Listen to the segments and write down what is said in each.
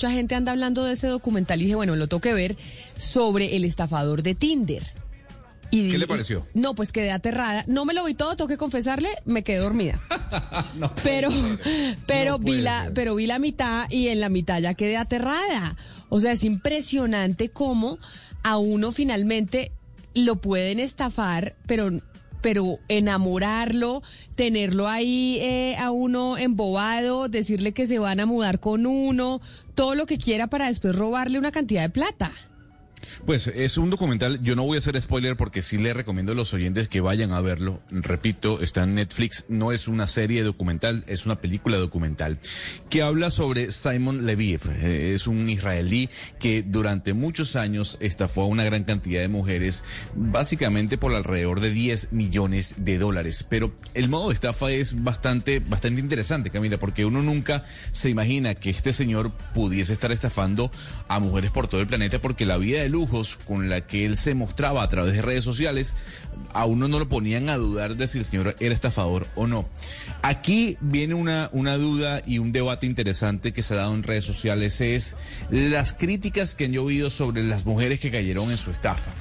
Mucha gente anda hablando de ese documental y dije, bueno, lo tengo que ver sobre el estafador de Tinder. Y, ¿Qué le pareció? No, pues quedé aterrada. No me lo vi todo, tengo que confesarle, me quedé dormida. No pero, pero No vi la, ser. pero vi la mitad y en la mitad ya quedé aterrada. O sea, es impresionante cómo a uno finalmente lo pueden estafar, pero pero enamorarlo, tenerlo ahí eh, a uno embobado, decirle que se van a mudar con uno, todo lo que quiera para después robarle una cantidad de plata. Pues es un documental, yo no voy a hacer spoiler porque sí le recomiendo a los oyentes que vayan a verlo. Repito, está en Netflix, no es una serie documental, es una película documental que habla sobre Simon Leviev. Eh, Es un israelí que durante muchos años estafó a una gran cantidad de mujeres, básicamente por alrededor de 10 millones de dólares. Pero el modo de estafa es bastante, bastante interesante, Camila, porque uno nunca se imagina que este señor pudiese estar estafando a mujeres por todo el planeta porque la vida de lujos con la que él se mostraba a través de redes sociales, a uno no lo ponían a dudar de si el señor era estafador o no. Aquí viene una, una duda y un debate interesante que se ha dado en redes sociales, es las críticas que han llovido sobre las mujeres que cayeron en su estafa.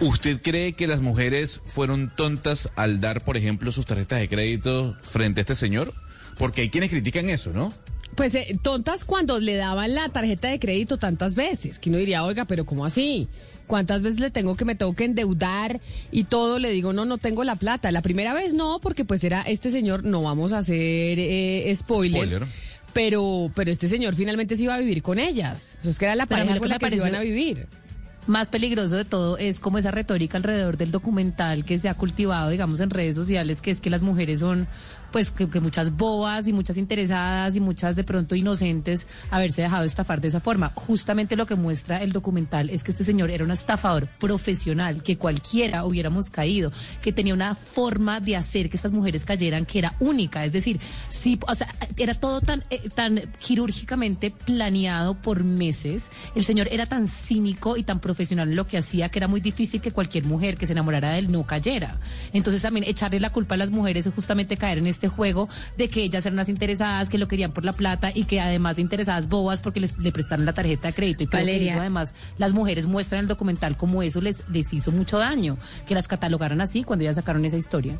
¿Usted cree que las mujeres fueron tontas al dar, por ejemplo, sus tarjetas de crédito frente a este señor? Porque hay quienes critican eso, ¿no? Pues eh, tontas cuando le daban la tarjeta de crédito tantas veces, que uno diría, oiga, pero ¿cómo así? ¿Cuántas veces le tengo que me tengo que endeudar y todo? Le digo, no, no tengo la plata. La primera vez no, porque pues era este señor, no vamos a hacer eh, spoiler. Spoiler. Pero, pero este señor finalmente se iba a vivir con ellas. Eso es que era la Pero pareja lo con que la que se iban a vivir. Más peligroso de todo es como esa retórica alrededor del documental que se ha cultivado, digamos, en redes sociales, que es que las mujeres son, pues, que, muchas bobas y muchas interesadas y muchas de pronto inocentes haberse dejado estafar de esa forma. Justamente lo que muestra el documental es que este señor era un estafador profesional, que cualquiera hubiéramos caído, que tenía una forma de hacer que estas mujeres cayeran que era única. Es decir, sí, o sea, era todo tan, eh, tan quirúrgicamente planeado por meses. El señor era tan cínico y tan profesional en lo que hacía que era muy difícil que cualquier mujer que se enamorara de él no cayera. Entonces también echarle la culpa a las mujeres es justamente caer en este juego de que ellas eran las interesadas, que lo querían por la plata y que además de interesadas bobas porque les, le prestaron la tarjeta de crédito. Y creo que eso además las mujeres muestran en el documental como eso les, les hizo mucho daño, que las catalogaran así cuando ya sacaron esa historia.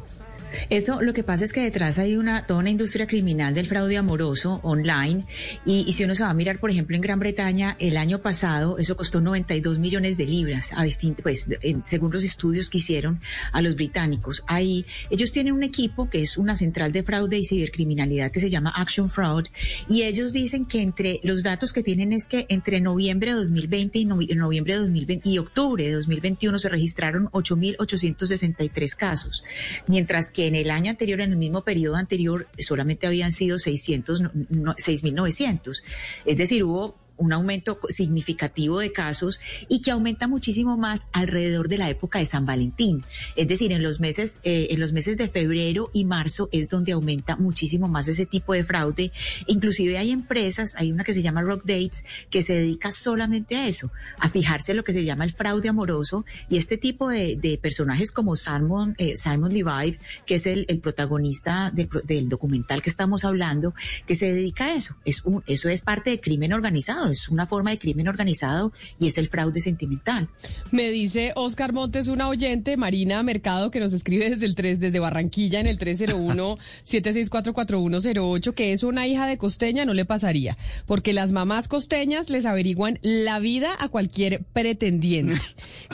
Eso lo que pasa es que detrás hay una toda una industria criminal del fraude amoroso online. Y, y si uno se va a mirar, por ejemplo, en Gran Bretaña el año pasado eso costó 92 millones de libras a distin- pues según los estudios que hicieron a los británicos. Ahí ellos tienen un equipo que es una central de fraude y cibercriminalidad que se llama Action Fraud. Y ellos dicen que entre los datos que tienen es que entre noviembre de 2020 y novi- noviembre de 2020 y octubre de 2021 se registraron 8.863 casos, mientras que en el año anterior, en el mismo periodo anterior, solamente habían sido 600, no- no- 6.900. Es decir, hubo un aumento significativo de casos y que aumenta muchísimo más alrededor de la época de San Valentín. Es decir, en los meses, eh, en los meses de febrero y marzo es donde aumenta muchísimo más ese tipo de fraude. Inclusive hay empresas, hay una que se llama Rock Dates, que se dedica solamente a eso, a fijarse en lo que se llama el fraude amoroso y este tipo de, personajes como Simon, eh, Simon Levi, que es el, protagonista del, del documental que estamos hablando, que se dedica a eso. Es un, eso es parte de crimen organizado, es una forma de crimen organizado y es el fraude sentimental. Me dice Oscar Montes, una oyente, Marina Mercado, que nos escribe desde el 3, desde Barranquilla, en el 301-7644108, que es una hija de costeña, no le pasaría. Porque las mamás costeñas les averiguan la vida a cualquier pretendiente.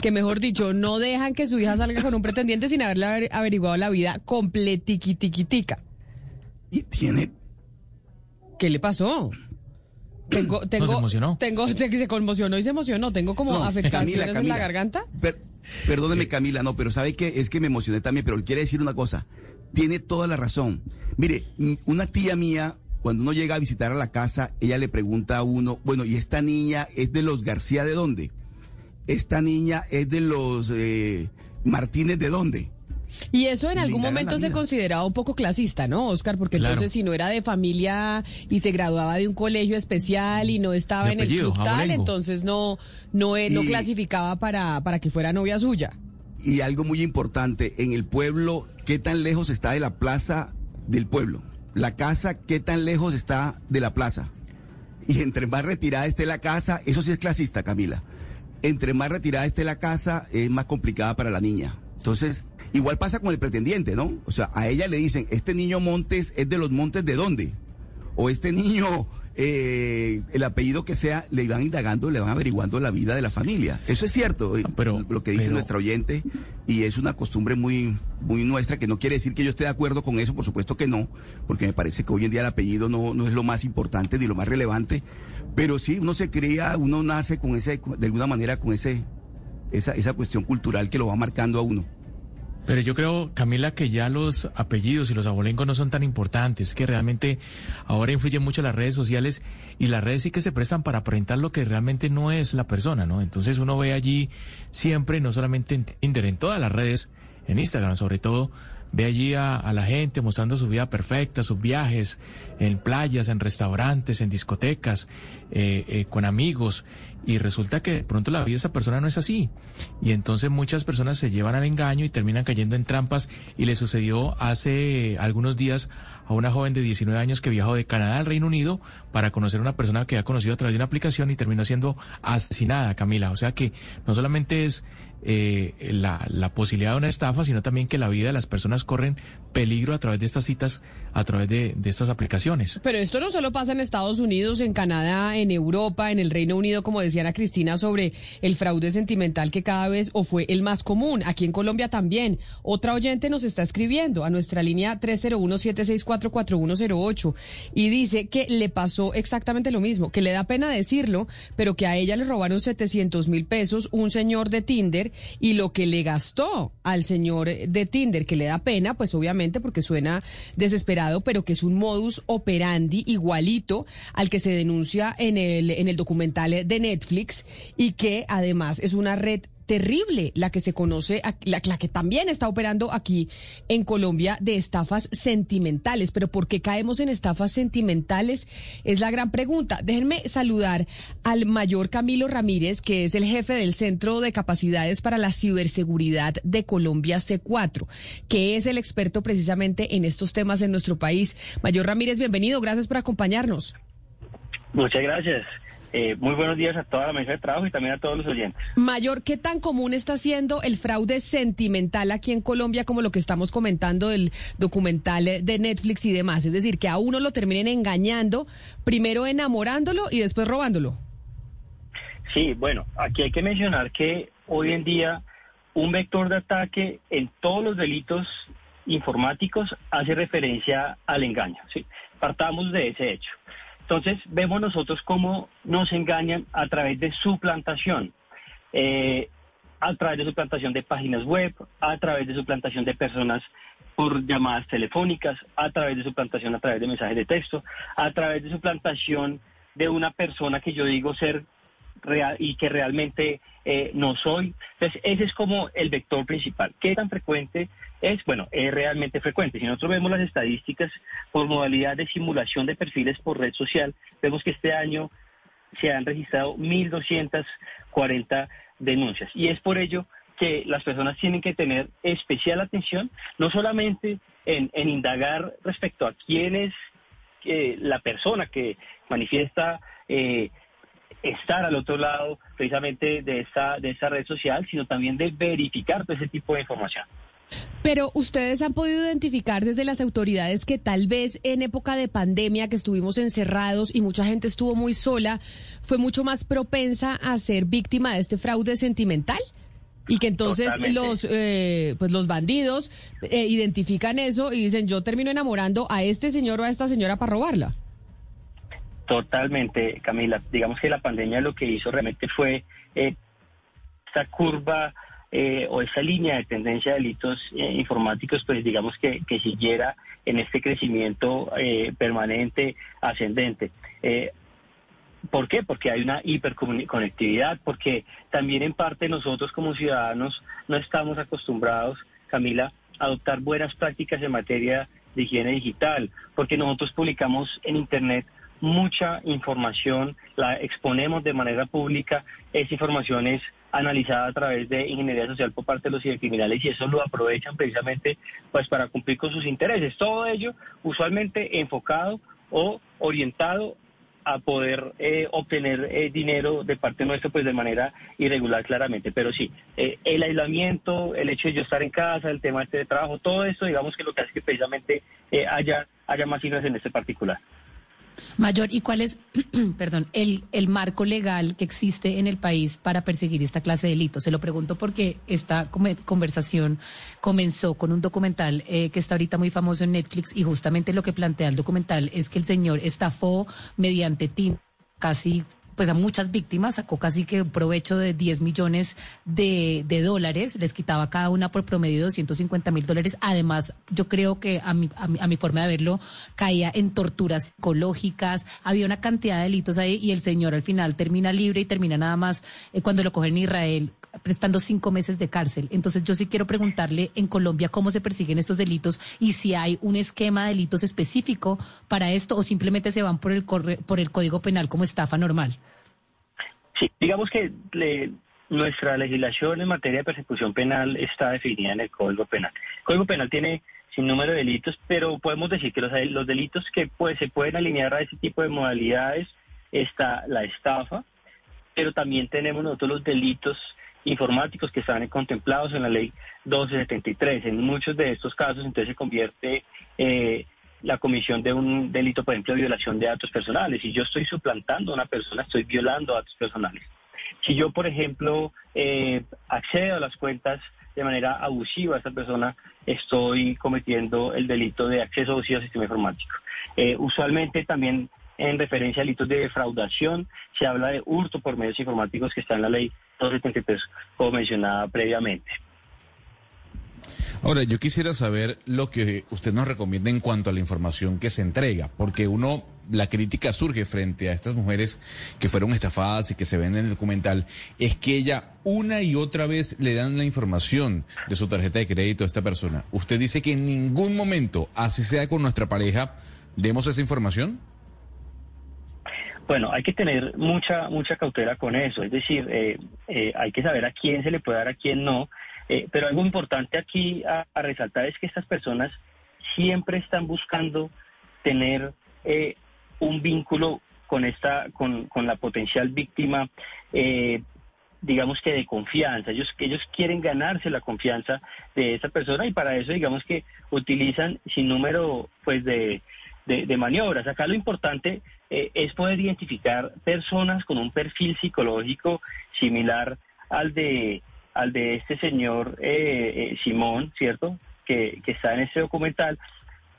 que mejor dicho, no dejan que su hija salga con un pretendiente sin haberle aver- averiguado la vida completiquitiquitica. Y tiene ¿Qué le pasó? Tengo, tengo, se emocionó. Tengo, se, se conmocionó y se emocionó. Tengo como No, afectaciones Camila, en la garganta. Per- perdóneme, Camila, no, pero ¿sabe qué? Es que me emocioné también, pero quiere decir una cosa. Tiene toda la razón. Mire, una tía mía cuando uno llega a visitar a la casa, ella le pregunta a uno, bueno, ¿y esta niña es de los García de dónde? ¿Esta niña es de los eh, Martínez de dónde? Y eso en algún momento se consideraba un poco clasista, ¿no, Oscar? Porque Claro. entonces si no era de familia y se graduaba de un colegio especial y no estaba De en el club tal, entonces no no, eh, no Y- clasificaba para, para que fuera novia suya. Y algo muy importante, en el pueblo, ¿qué tan lejos está de la plaza del pueblo? La casa, ¿qué tan lejos está de la plaza? Y entre más retirada esté la casa, eso sí es clasista, Camila. Entre más retirada esté la casa, es más complicada para la niña. Entonces, igual pasa con el pretendiente, ¿no? O sea, a ella le dicen, este niño Montes es de los Montes de dónde? O este niño, eh, el apellido que sea, le van indagando, le van averiguando la vida de la familia. Eso es cierto, eh, Ah, pero- lo que dice pero- nuestra oyente, y es una costumbre muy, muy nuestra, que no quiere decir que yo esté de acuerdo con eso, por supuesto que no, porque me parece que hoy en día el apellido no, no es lo más importante ni lo más relevante, pero sí, uno se cría, uno nace con ese, de alguna manera con ese, esa, esa cuestión cultural que lo va marcando a uno. Pero yo creo, Camila, que ya los apellidos y los abolencos no son tan importantes, que realmente ahora influyen mucho las redes sociales y las redes sí que se prestan para aparentar lo que realmente no es la persona, ¿no? Entonces uno ve allí siempre, no solamente en Tinder, en todas las redes, en Instagram sobre todo, ve allí a, a la gente mostrando su vida perfecta, sus viajes en playas, en restaurantes, en discotecas, eh, eh, con amigos. Y resulta que de pronto la vida de esa persona no es así. Y entonces muchas personas se llevan al engaño y terminan cayendo en trampas. Y le sucedió hace algunos días a una joven de 19 años que viajó de Canadá al Reino Unido para conocer a una persona que ha conocido a través de una aplicación y terminó siendo asesinada, Camila. O sea que no solamente es eh, la, la posibilidad de una estafa, sino también que la vida de las personas corren peligro a través de estas citas, a través de, estas aplicaciones. Pero esto no solo pasa en Estados Unidos, en Canadá, en Europa, en el Reino Unido, como decía Ana Cristina, sobre el fraude sentimental que cada vez o fue el más común. Aquí en Colombia también. Otra oyente nos está escribiendo a nuestra línea 301-764-4108 y dice que le pasó exactamente lo mismo, que le da pena decirlo, pero que a ella le robaron 700 mil pesos un señor de Tinder y lo que le gastó al señor de Tinder, que le da pena, pues obviamente porque suena desesperado, pero que es un modus operandi igualito al que se denuncia en el, en el documental de Netflix y que además es una red terrible la que se conoce, la que también está operando aquí en Colombia de estafas sentimentales. Pero ¿por qué caemos en estafas sentimentales? Es la gran pregunta. Déjenme saludar al mayor Camilo Ramírez, que es el jefe del Centro de Capacidades para la Ciberseguridad de Colombia C4, que es el experto precisamente en estos temas en nuestro país. Mayor Ramírez, bienvenido. Gracias por acompañarnos. Muchas gracias. Eh, muy buenos días a toda la mesa de trabajo y también a todos los oyentes. Mayor, ¿qué tan común está siendo el fraude sentimental aquí en Colombia como lo que estamos comentando del documental de Netflix y demás? Es decir, que a uno lo terminen engañando, primero enamorándolo y después robándolo. Sí, bueno, aquí hay que mencionar que hoy en día un vector de ataque en todos los delitos informáticos hace referencia al engaño. ¿sí? Partamos de ese hecho. Entonces, vemos nosotros cómo nos engañan a través de suplantación. Eh, a través de suplantación de páginas web, a través de suplantación de personas por llamadas telefónicas, a través de suplantación a través de mensajes de texto, a través de suplantación de una persona que yo digo ser y que realmente eh, no soy. Entonces, ese es como el vector principal. ¿Qué tan frecuente es? Bueno, es realmente frecuente. Si nosotros vemos las estadísticas por modalidad de simulación de perfiles por red social, vemos que este año se han registrado 1.240 denuncias. Y es por ello que las personas tienen que tener especial atención, no solamente en, en indagar respecto a quién es eh, la persona que manifiesta eh, estar al otro lado precisamente de esta, de esta red social, sino también de verificar todo ese tipo de información. Pero ustedes han podido identificar desde las autoridades que tal vez en época de pandemia que estuvimos encerrados y mucha gente estuvo muy sola, fue mucho más propensa a ser víctima de este fraude sentimental y que entonces Totalmente. los eh, pues los bandidos eh, identifican eso y dicen yo termino enamorando a este señor o a esta señora para robarla. Totalmente, Camila. Digamos que la pandemia lo que hizo realmente fue eh, esta curva eh, o esa línea de tendencia de delitos eh, informáticos, pues digamos que, que siguiera en este crecimiento eh, permanente, ascendente. ¿Por qué? Porque hay una hiperconectividad, porque también en parte nosotros como ciudadanos no estamos acostumbrados, Camila, a adoptar buenas prácticas en materia de higiene digital, porque nosotros publicamos en Internet mucha información, la exponemos de manera pública, esa información es analizada a través de ingeniería social por parte de los cibercriminales y eso lo aprovechan precisamente pues para cumplir con sus intereses. Todo ello usualmente enfocado o orientado a poder eh, obtener eh, dinero de parte nuestra pues de manera irregular claramente. Pero sí, eh, el aislamiento, el hecho de yo estar en casa, el tema este de trabajo, todo esto digamos que lo que hace que precisamente haya, haya más cifras en este particular. Mayor, ¿y cuál es, perdón, el, el marco legal que existe en el país para perseguir esta clase de delitos? Se lo pregunto porque esta conversación comenzó con un documental eh, que está ahorita muy famoso en Netflix y justamente lo que plantea el documental es que el señor estafó mediante TIN casi pues a muchas víctimas, sacó casi que provecho de 10 millones de, de dólares, les quitaba cada una por promedio 250 mil dólares. Además, yo creo que a mi, a, mi, a mi forma de verlo, caía en torturas psicológicas, había una cantidad de delitos ahí y el señor al final termina libre y termina nada más eh, cuando lo cogen en Israel prestando cinco meses de cárcel. Entonces yo sí quiero preguntarle en Colombia cómo se persiguen estos delitos y si hay un esquema de delitos específico para esto o simplemente se van por el, por el Código Penal como estafa normal. Sí, digamos que nuestra legislación en materia de persecución penal está definida en el Código Penal. El Código Penal tiene sin número de delitos, pero podemos decir que los, los delitos que pues, se pueden alinear a ese tipo de modalidades está la estafa, pero también tenemos nosotros los delitos informáticos que están contemplados en la ley 1273. En muchos de estos casos entonces se convierte eh, la comisión de un delito, por ejemplo, de violación de datos personales. Si yo estoy suplantando a una persona, estoy violando datos personales. Si yo, por ejemplo, eh, accedo a las cuentas de manera abusiva a esta persona, estoy cometiendo el delito de acceso abusivo al sistema informático. Eh, usualmente también en referencia a delitos de defraudación se habla de hurto por medios informáticos que está en la ley 273, como mencionaba previamente. Ahora, yo quisiera saber lo que usted nos recomienda en cuanto a la información que se entrega, porque uno, la crítica surge frente a estas mujeres que fueron estafadas y que se ven en el documental, es que ella una y otra vez le dan la información de su tarjeta de crédito a esta persona. ¿Usted dice que en ningún momento, así sea con nuestra pareja, demos esa información? Bueno, hay que tener mucha mucha cautela con eso, es decir, eh, eh, hay que saber a quién se le puede dar, a quién no. Eh, pero algo importante aquí a, resaltar es que estas personas siempre están buscando tener eh, un vínculo con esta, con, con la potencial víctima, eh, digamos que de confianza. Ellos, ellos quieren ganarse la confianza de esa persona y para eso, digamos que utilizan sin número, pues, de, de, maniobras. Acá lo importante es poder identificar personas con un perfil psicológico similar al de al de este señor eh, eh, Simón, ¿cierto? Que, está en este documental,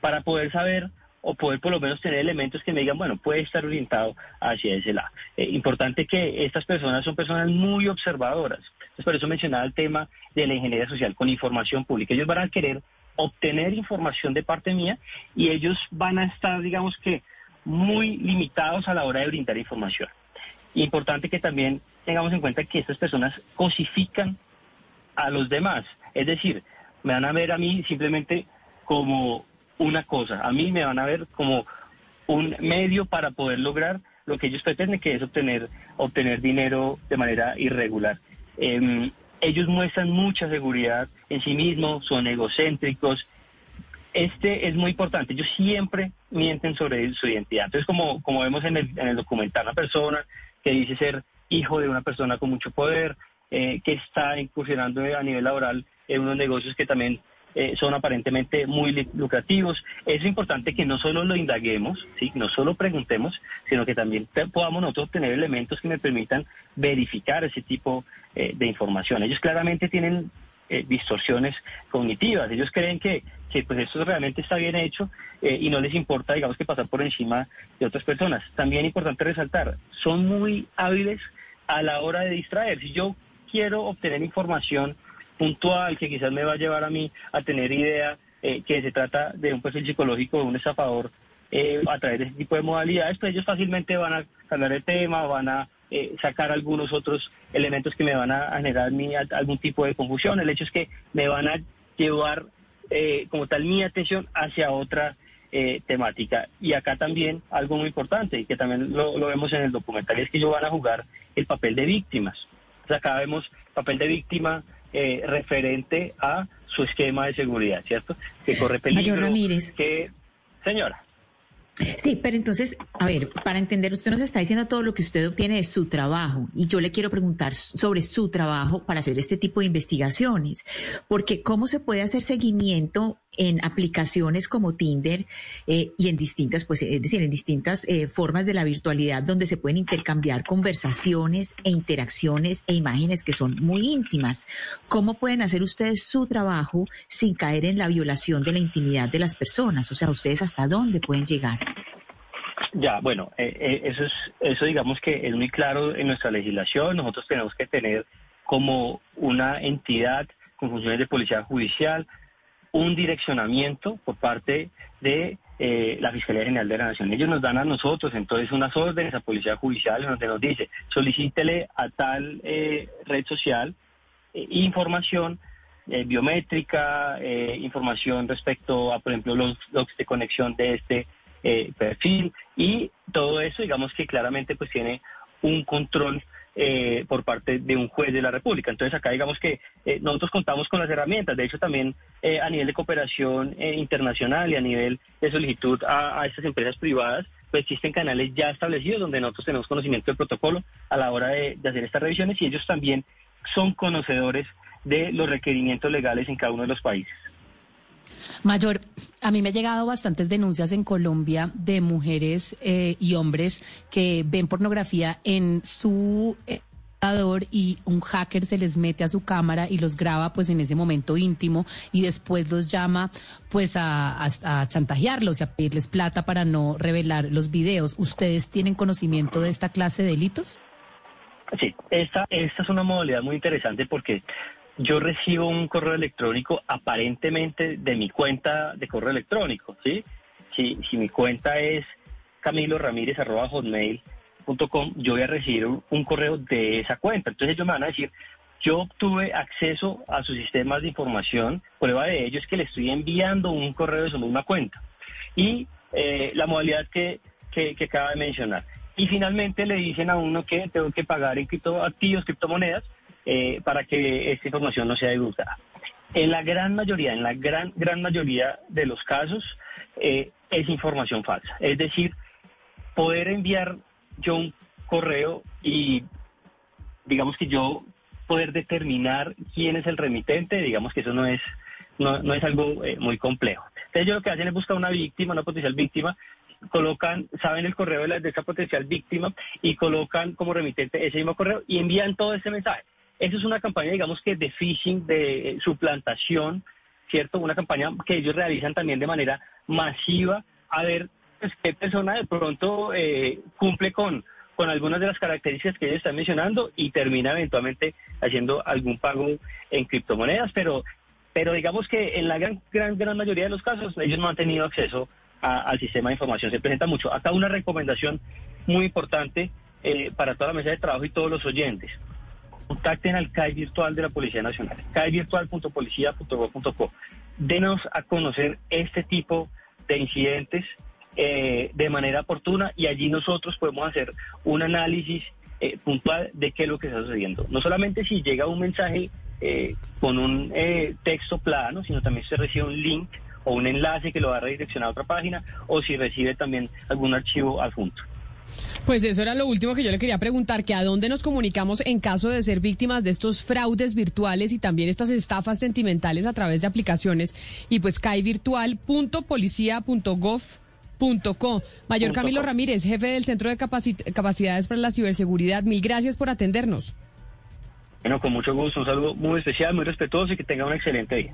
para poder saber o poder por lo menos tener elementos que me digan, bueno, puede estar orientado hacia ese lado. Eh, importante que estas personas son personas muy observadoras. Entonces, por eso mencionaba el tema de la ingeniería social con información pública. Ellos van a querer obtener información de parte mía y ellos van a estar, digamos que, muy limitados a la hora de brindar información. Importante que también tengamos en cuenta que estas personas cosifican a los demás. Es decir, me van a ver a mí simplemente como una cosa, a mí me van a ver como un medio para poder lograr lo que ellos pretenden, que es obtener, obtener dinero de manera irregular. Em, ellos muestran mucha seguridad en sí mismos, son egocéntricos. Este es muy importante. Ellos siempre mienten sobre su identidad. Entonces, como, como vemos en el, en el documental, una persona que dice ser hijo de una persona con mucho poder, eh, que está incursionando a nivel laboral en unos negocios que también eh, son aparentemente muy lucrativos. Es importante que no solo lo indaguemos, ¿sí? no solo preguntemos, sino que también podamos nosotros tener elementos que me permitan verificar ese tipo eh, de información. Ellos claramente tienen distorsiones cognitivas. Ellos creen que, que pues esto realmente está bien hecho y no les importa, digamos, que pasar por encima de otras personas. También importante resaltar, son muy hábiles a la hora de distraer. Si yo quiero obtener información puntual que quizás me va a llevar a mí a tener idea eh, que se trata de un perfil psicológico de un estafador eh, a través de este tipo de modalidades, pues ellos fácilmente van a cambiar el tema, van a eh, sacar algunos otros elementos que me van a generar mi, algún tipo de confusión. El hecho es que me van a llevar como tal mi atención hacia otra temática. Y acá también algo muy importante, que también lo, lo, vemos en el documental, es que ellos van a jugar el papel de víctimas. Acá vemos papel de víctima eh, referente a su esquema de seguridad, ¿cierto? Que corre peligro. Mayor Ramírez. Que, señora. Sí, pero entonces, a ver, para entender, usted nos está diciendo todo lo que usted obtiene de su trabajo y yo le quiero preguntar sobre su trabajo para hacer este tipo de investigaciones, porque ¿cómo se puede hacer seguimiento en aplicaciones como Tinder eh, y en distintas, pues, es decir, en distintas eh, formas de la virtualidad donde se pueden intercambiar conversaciones e interacciones e imágenes que son muy íntimas? ¿Cómo pueden hacer ustedes su trabajo sin caer en la violación de la intimidad de las personas? O sea, ¿ustedes hasta dónde pueden llegar? Ya, bueno, eh, eh, eso es, eso digamos que es muy claro en nuestra legislación. Nosotros tenemos que tener como una entidad con funciones de policía judicial un direccionamiento por parte de eh, la Fiscalía General de la Nación. Ellos nos dan a nosotros entonces unas órdenes a Policía Judicial donde nos dice solicítele a tal red social información biométrica, información respecto a, por ejemplo, los logs de conexión de este eh, perfil y todo eso, digamos que claramente pues tiene un control eh, por parte de un juez de la República. Entonces acá digamos que eh, nosotros contamos con las herramientas, de hecho también a nivel de cooperación internacional y a nivel de solicitud a, estas empresas privadas, pues existen canales ya establecidos donde nosotros tenemos conocimiento del protocolo a la hora de hacer estas revisiones y ellos también son conocedores de los requerimientos legales en cada uno de los países. Mayor, a mí me han llegado bastantes denuncias en Colombia de mujeres eh, y hombres que ven pornografía en su computador y un hacker se les mete a su cámara y los graba pues en ese momento íntimo y después los llama pues a, a, chantajearlos y a pedirles plata para no revelar los videos. ¿Ustedes tienen conocimiento de esta clase de delitos? Sí, esta, esta es una modalidad muy interesante porque yo recibo un correo electrónico aparentemente de mi cuenta de correo electrónico, ¿sí? Si, si mi cuenta es camiloramírez.com, yo voy a recibir un, correo de esa cuenta. Entonces ellos me van a decir, yo obtuve acceso a sus sistemas de información, prueba de ello es que le estoy enviando un correo de su misma cuenta. Y eh, la modalidad que, que, que acaba de mencionar. Y finalmente le dicen a uno que tengo que pagar en criptoactivos, criptomonedas, eh, para que esta información no sea divulgada. En la gran mayoría, en la gran, gran mayoría de los casos, eh, es información falsa. Es decir, poder enviar yo un correo y digamos que yo poder determinar quién es el remitente, digamos que eso no es, no, es algo eh, muy complejo. Entonces ellos lo que hacen es buscar una víctima, una potencial víctima, colocan, saben el correo de, la, de esa potencial víctima y colocan como remitente ese mismo correo y envían todo ese mensaje. Eso es una campaña, digamos que de phishing, de suplantación, ¿cierto? Una campaña que ellos realizan también de manera masiva a ver pues, qué persona de pronto eh, cumple con, con algunas de las características que ellos están mencionando y termina eventualmente haciendo algún pago en criptomonedas, pero, pero digamos que en la gran, gran, gran mayoría de los casos ellos no han tenido acceso al sistema de información. Se presenta mucho. Acá una recomendación muy importante eh, para toda la mesa de trabajo y todos los oyentes contacten al CAI virtual de la Policía Nacional, caivirtual.policia.gov.co. Denos a conocer este tipo de incidentes eh, de manera oportuna y allí nosotros podemos hacer un análisis eh, puntual de qué es lo que está sucediendo. No solamente si llega un mensaje eh, con un texto plano, sino también si se recibe un link o un enlace que lo va a redireccionar a otra página o si recibe también algún archivo adjunto. Pues eso era lo último que yo le quería preguntar, que a dónde nos comunicamos en caso de ser víctimas de estos fraudes virtuales y también estas estafas sentimentales a través de aplicaciones. Y pues caivirtual.policia.gov.co. Mayor Camilo Ramírez, jefe del Centro de Capacidades para la Ciberseguridad, mil gracias por atendernos. Bueno, con mucho gusto. Un saludo muy especial, muy respetuoso y que tenga un excelente día.